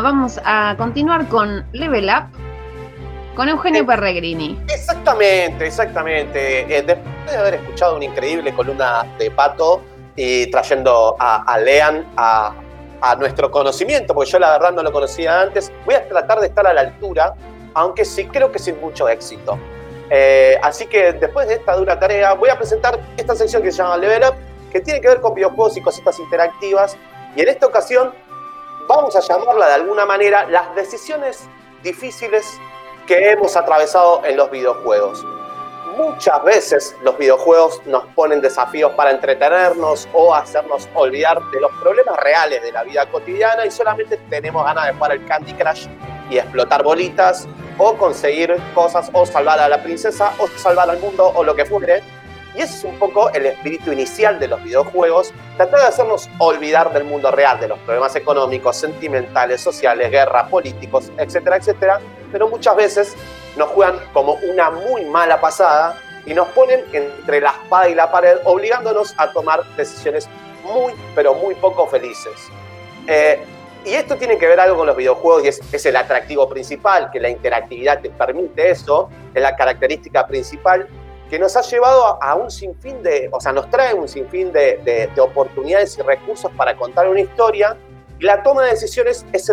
vamos a continuar con Level Up con Eugenio Eh, Perregrini. Exactamente, exactamente. Eh, después de haber escuchado una increíble columna de Pato y trayendo a, a Lean a, a nuestro conocimiento, porque yo la verdad no lo conocía antes, voy a tratar de estar a la altura, aunque sí creo que sin mucho éxito. Eh, así que después de esta dura tarea, voy a presentar esta sección que se llama Level Up, que tiene que ver con videojuegos y cositas interactivas. Y en esta ocasión vamos a llamarla de alguna manera las decisiones difíciles que hemos atravesado en los videojuegos. Muchas veces los videojuegos nos ponen desafíos para entretenernos o hacernos olvidar de los problemas reales de la vida cotidiana y solamente tenemos ganas de jugar el Candy Crush y explotar bolitas o conseguir cosas o salvar a la princesa o salvar al mundo o lo que fuere. Y ese es un poco el espíritu inicial de los videojuegos, tratar de hacernos olvidar del mundo real, de los problemas económicos, sentimentales, sociales, guerras, políticos, etcétera, etcétera. Pero muchas veces nos juegan como una muy mala pasada y nos ponen entre la espada y la pared, obligándonos a tomar decisiones muy, pero muy poco felices. Eh, y esto tiene que ver algo con los videojuegos y es, es el atractivo principal, que la interactividad te permite eso, es la característica principal que nos ha llevado a, un sinfín de, o sea, nos trae un sinfín de, de- de oportunidades y recursos para contar una historia. Y la toma de decisiones es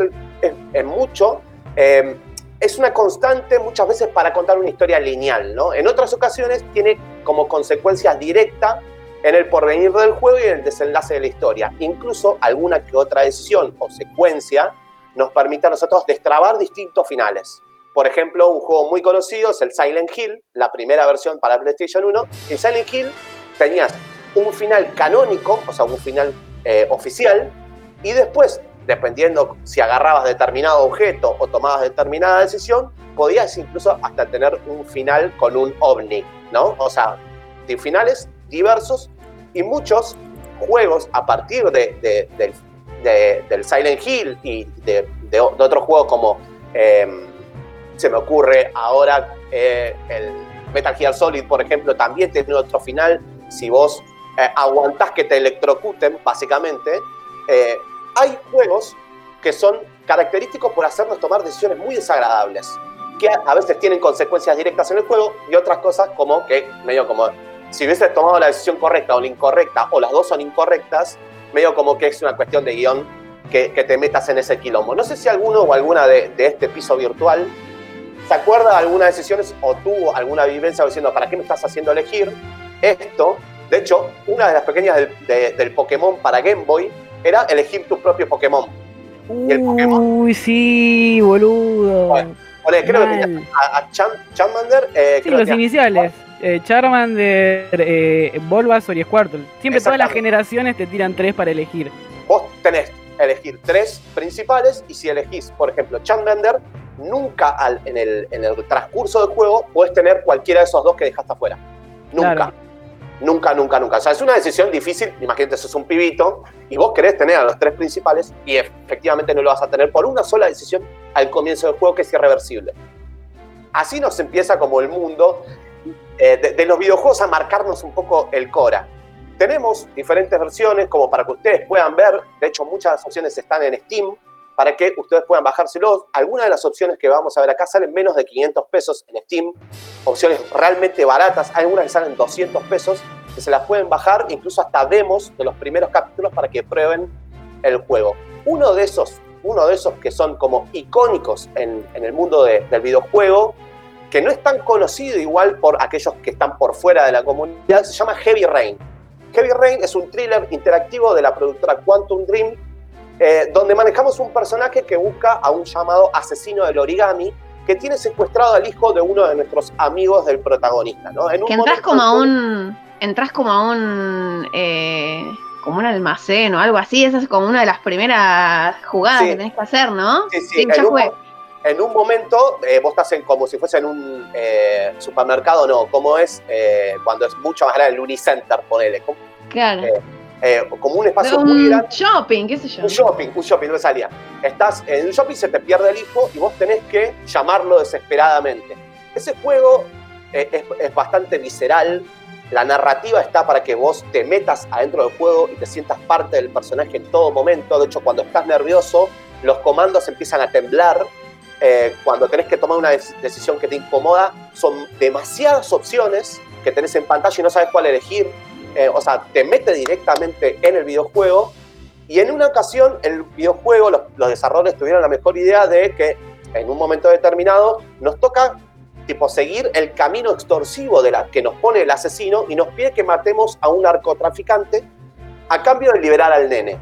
mucho, eh, es una constante muchas veces para contar una historia lineal, ¿no? En otras ocasiones tiene como consecuencia directa en el porvenir del juego y en el desenlace de la historia. Incluso alguna que otra decisión o secuencia nos permite a nosotros destrabar distintos finales. Por ejemplo, un juego muy conocido es el Silent Hill, la primera versión para PlayStation 1. En Silent Hill tenías un final canónico, o sea, un final eh, oficial, y después, dependiendo si agarrabas determinado objeto o tomabas determinada decisión, podías incluso hasta tener un final con un ovni, ¿no? O sea, de finales diversos y muchos juegos a partir de, de- de- del Silent Hill y de, otros juegos como em, se me ocurre ahora eh, el Metal Gear Solid, por ejemplo, también tiene otro final. Si vos eh, aguantás que te electrocuten, básicamente, eh, hay juegos que son característicos por hacernos tomar decisiones muy desagradables, que a, veces tienen consecuencias directas en el juego y otras cosas como que, medio como, si hubieses tomado la decisión correcta o la incorrecta, o las dos son incorrectas, medio como que es una cuestión de guion que, que te metas en ese quilombo. No sé si alguno o alguna de, de este piso virtual se acuerda de algunas decisiones o tuvo alguna vivencia diciendo, ¿para qué me estás haciendo elegir esto? De hecho, una de las pequeñas del, de- del Pokémon para Game Boy era elegir tu propio Pokémon. ¿Y el Pokémon? Uy, sí, boludo. Bueno, creo que Mal. tenías a, a Charmander. eh, Sí, los iniciales. Eh, Charmander, eh, Bulbasaur y Squirtle. Siempre todas las generaciones te tiran tres para elegir. vos tenés que elegir tres principales y si elegís, por ejemplo, Charmander, nunca al- en, el, en el transcurso del juego puedes tener cualquiera de esos dos que dejaste afuera. Nunca. Claro. Nunca, nunca, nunca. O sea, es una decisión difícil. Imagínate, sos un pibito y vos querés tener a los tres principales y efectivamente no lo vas a tener por una sola decisión al comienzo del juego que es irreversible. Así nos empieza como el mundo eh, de, de los videojuegos a marcarnos un poco el Cora. Tenemos diferentes versiones como para que ustedes puedan ver. De hecho, muchas opciones están en Steam para que ustedes puedan bajárselos. Algunas de las opciones que vamos a ver acá salen menos de 500 pesos en Steam. Opciones realmente baratas. Hay algunas que salen 200 pesos que se las pueden bajar, incluso hasta demos de los primeros capítulos para que prueben el juego. Uno de esos, uno de esos que son como icónicos en, el mundo de- del videojuego, que no es tan conocido igual por aquellos que están por fuera de la comunidad, se llama Heavy Rain. Heavy Rain es un thriller interactivo de la productora Quantum Dream, eh, donde manejamos un personaje que busca a un llamado asesino del origami que tiene secuestrado al hijo de uno de nuestros amigos del protagonista. ¿no? En un Que entras como a un. Entras como a un. eh, como un almacén o algo así. Esa es como una de las primeras jugadas Sí. que tenés que hacer, ¿no? Sí, sí, ya en, un, en momento eh, vos estás en, como si fuese en un eh, supermercado, no, como es eh, cuando es mucho más grande, el Unicenter, ponele, Claro. Eh, como un espacio muy un grande. shopping, qué sé yo. Un shopping, un shopping, no me salía. Estás en un shopping, se te pierde el hijo y vos tenés que llamarlo desesperadamente. Ese juego eh, es, es bastante visceral. La narrativa está para que vos te metas adentro del juego y te sientas parte del personaje en todo momento. De hecho, cuando estás nervioso, los comandos empiezan a temblar, eh, cuando tenés que tomar una decisión que te incomoda, son demasiadas opciones que tenés en pantalla y no sabes cuál elegir. Eh, o sea, te mete directamente en el videojuego. Y en una ocasión, el videojuego, los, los desarrolladores tuvieron la mejor idea de que en un momento determinado nos toca tipo seguir el camino extorsivo de la que nos pone el asesino y nos pide que matemos a un narcotraficante a cambio de liberar al nene.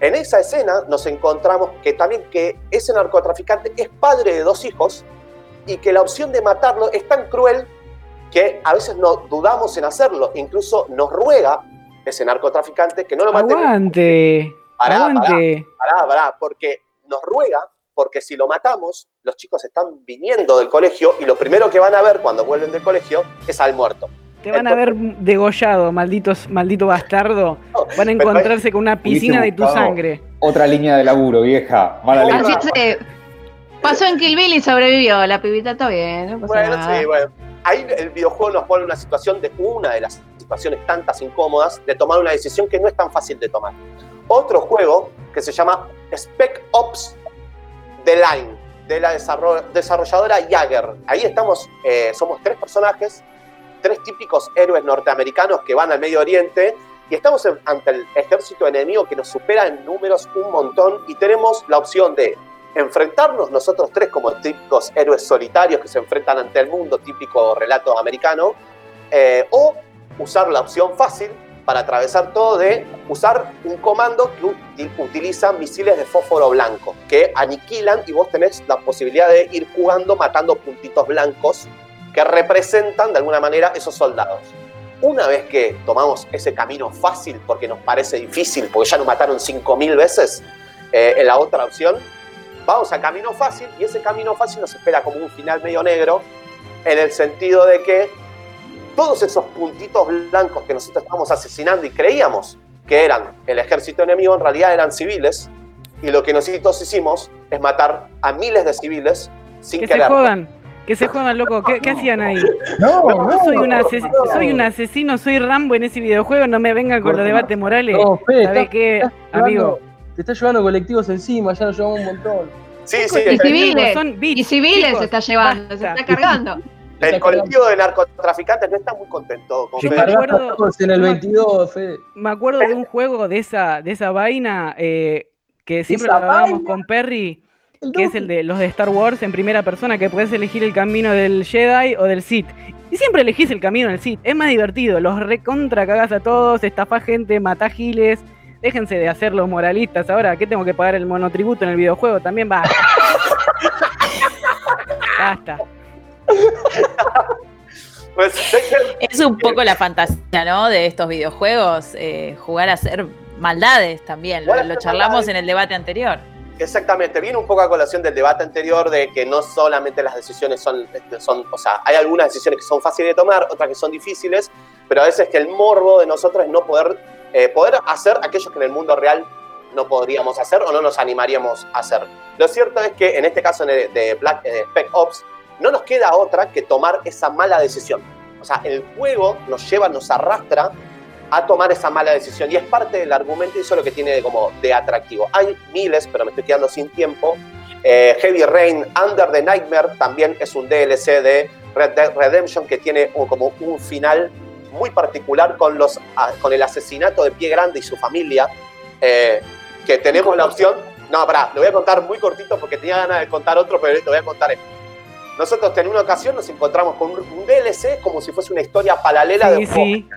En esa escena nos encontramos que también que ese narcotraficante es padre de dos hijos y que la opción de matarlo es tan cruel que a veces no dudamos en hacerlo. Incluso nos ruega ese narcotraficante que no lo matemos. Aguante. aguante. pará, pará, porque nos ruega porque si lo matamos, los chicos están viniendo del colegio y lo primero que van a ver cuando vuelven del colegio es al muerto. Te van a ver degollado, malditos, maldito bastardo. Van a encontrarse con una piscina de tu sangre. Otra línea de laburo, vieja. Así se pasó en Kill Bill y sobrevivió. La pibita está bien. bueno, sí, bueno. Ahí el videojuego nos pone una situación de una de las situaciones tantas incómodas de tomar una decisión que no es tan fácil de tomar. Otro juego que se llama Spec Ops The Line, de la desarrolladora Jagger. Ahí estamos, eh, somos tres personajes, tres típicos héroes norteamericanos que van al Medio Oriente y estamos ante el ejército enemigo que nos supera en números un montón y tenemos la opción de enfrentarnos nosotros tres como típicos héroes solitarios que se enfrentan ante el mundo, típico relato americano, eh, o usar la opción fácil para atravesar todo de usar un comando que utiliza misiles de fósforo blanco, que aniquilan y vos tenés la posibilidad de ir jugando matando puntitos blancos que representan de alguna manera esos soldados. Una vez que tomamos ese camino fácil porque nos parece difícil, porque ya nos mataron 5.000 veces eh, en la otra opción, vamos a camino fácil y ese camino fácil nos espera como un final medio negro en el sentido de que todos esos puntitos blancos que nosotros estábamos asesinando y creíamos que eran el ejército enemigo, en realidad eran civiles. Y lo que nosotros hicimos es matar a miles de civiles sin que querer. se jodan, que se jodan, loco. ¿Qué, hacían ahí? No, no, soy, un soy un asesino, soy Rambo en ese videojuego, no me vengan con los debates morales. No, ¿Sabes qué, amigo? Te está llevando colectivos encima, ya nos llevamos un montón. Sí, sí, y civiles, y civiles se está llevando, se está cargando. El colectivo de narcotraficantes no está muy contento con me acuerdo, en el 22, Me acuerdo de un juego de esa, de esa vaina eh, que siempre lo hablábamos con Perry, que es el de los de Star Wars en primera persona, que puedes elegir el camino del Jedi o del Sith. Y siempre elegís el camino del Sith. Es más divertido, los recontra cagás a todos, estafás gente, matás giles. Déjense de hacer los moralistas ahora. ¿Qué tengo que pagar el monotributo en el videojuego? También va. Basta. Pues, es un poco la fantasía, ¿no? De estos videojuegos, eh, jugar a hacer maldades también. Lo, charlamos en el debate anterior. Exactamente, viene un poco a colación del debate anterior de que no solamente las decisiones son, son, o sea, hay algunas decisiones que son fáciles de tomar, otras que son difíciles, pero a veces que el morbo de nosotros es no poder, eh, poder hacer aquellos que en el mundo real no podríamos hacer o no nos animaríamos a hacer. Lo cierto es que en este caso de Black eh, Spec Ops, no nos queda otra que tomar esa mala decisión. O sea, el juego nos lleva, nos arrastra a tomar esa mala decisión y es parte del argumento y eso es lo que tiene de, como de atractivo. Hay miles, pero me estoy quedando sin tiempo. Eh, Heavy Rain, Under the Nightmare también es un DLC de Red Dead Redemption que tiene como un final muy particular con, los, con el asesinato de Pie Grande y su familia, eh, que tenemos la opción... No, pará, lo voy a contar muy cortito porque tenía ganas de contar otro, pero te voy a contar esto. Nosotros en una ocasión nos encontramos con un DLC como si fuese una historia paralela de un sí.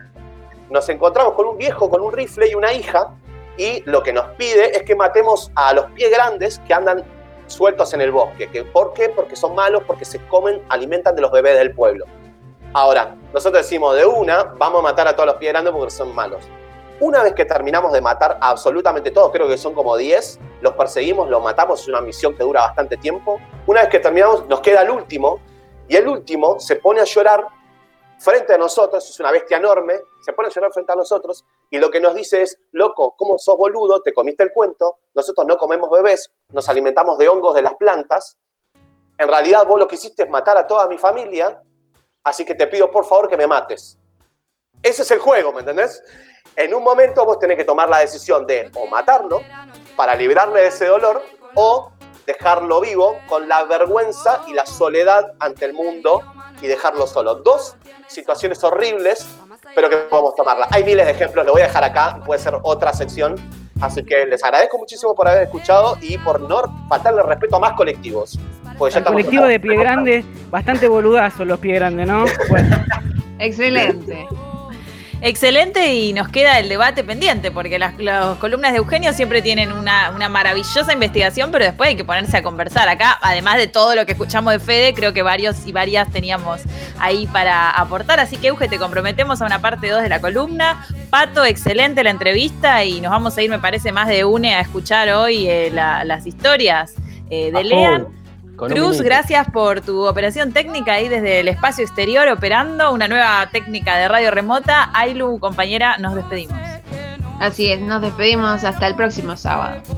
Nos encontramos con un viejo con un rifle y una hija y lo que nos pide es que matemos a los pies grandes que andan sueltos en el bosque. ¿Por qué? Porque son malos, porque se comen, alimentan de los bebés del pueblo. Ahora, nosotros decimos de una, vamos a matar a todos los pies grandes porque son malos. Una vez que terminamos de matar absolutamente todos, creo que son como 10, los perseguimos, los matamos, es una misión que dura bastante tiempo. Una vez que terminamos, nos queda el último, y el último se pone a llorar frente a nosotros, es una bestia enorme, se pone a llorar frente a nosotros, y lo que nos dice es, loco, ¿cómo sos boludo? Te comiste el cuento, nosotros no comemos bebés, nos alimentamos de hongos de las plantas, en realidad vos lo que hiciste es matar a toda mi familia, así que te pido por favor que me mates. Ese es el juego, ¿me entendés? En un momento vos tenés que tomar la decisión de o matarlo para librarle de ese dolor o dejarlo vivo con la vergüenza y la soledad ante el mundo y dejarlo solo. Dos situaciones horribles, pero que podemos tomarla. Hay miles de ejemplos, lo voy a dejar acá, puede ser otra sección. Así que les agradezco muchísimo por haber escuchado y por no faltarle respeto a más colectivos. El colectivo de Pie Grande, bastante boludazo los Pie Grande, ¿no? Bueno. Excelente. Excelente y nos queda el debate pendiente, porque las, columnas de Eugenio siempre tienen una, maravillosa investigación, pero después hay que ponerse a conversar. Acá, además de todo lo que escuchamos de Fede, creo que varios y varias teníamos ahí para aportar. Así que, Euge, te comprometemos a una parte 2 de la columna. Pato, excelente la entrevista y nos vamos a ir, me parece, más de une a escuchar hoy eh, las historias eh, de Lean. Cruz, gracias por tu operación técnica ahí desde el espacio exterior operando una nueva técnica de radio remota. Ailu, compañera, nos despedimos. Así es, nos despedimos hasta el próximo sábado.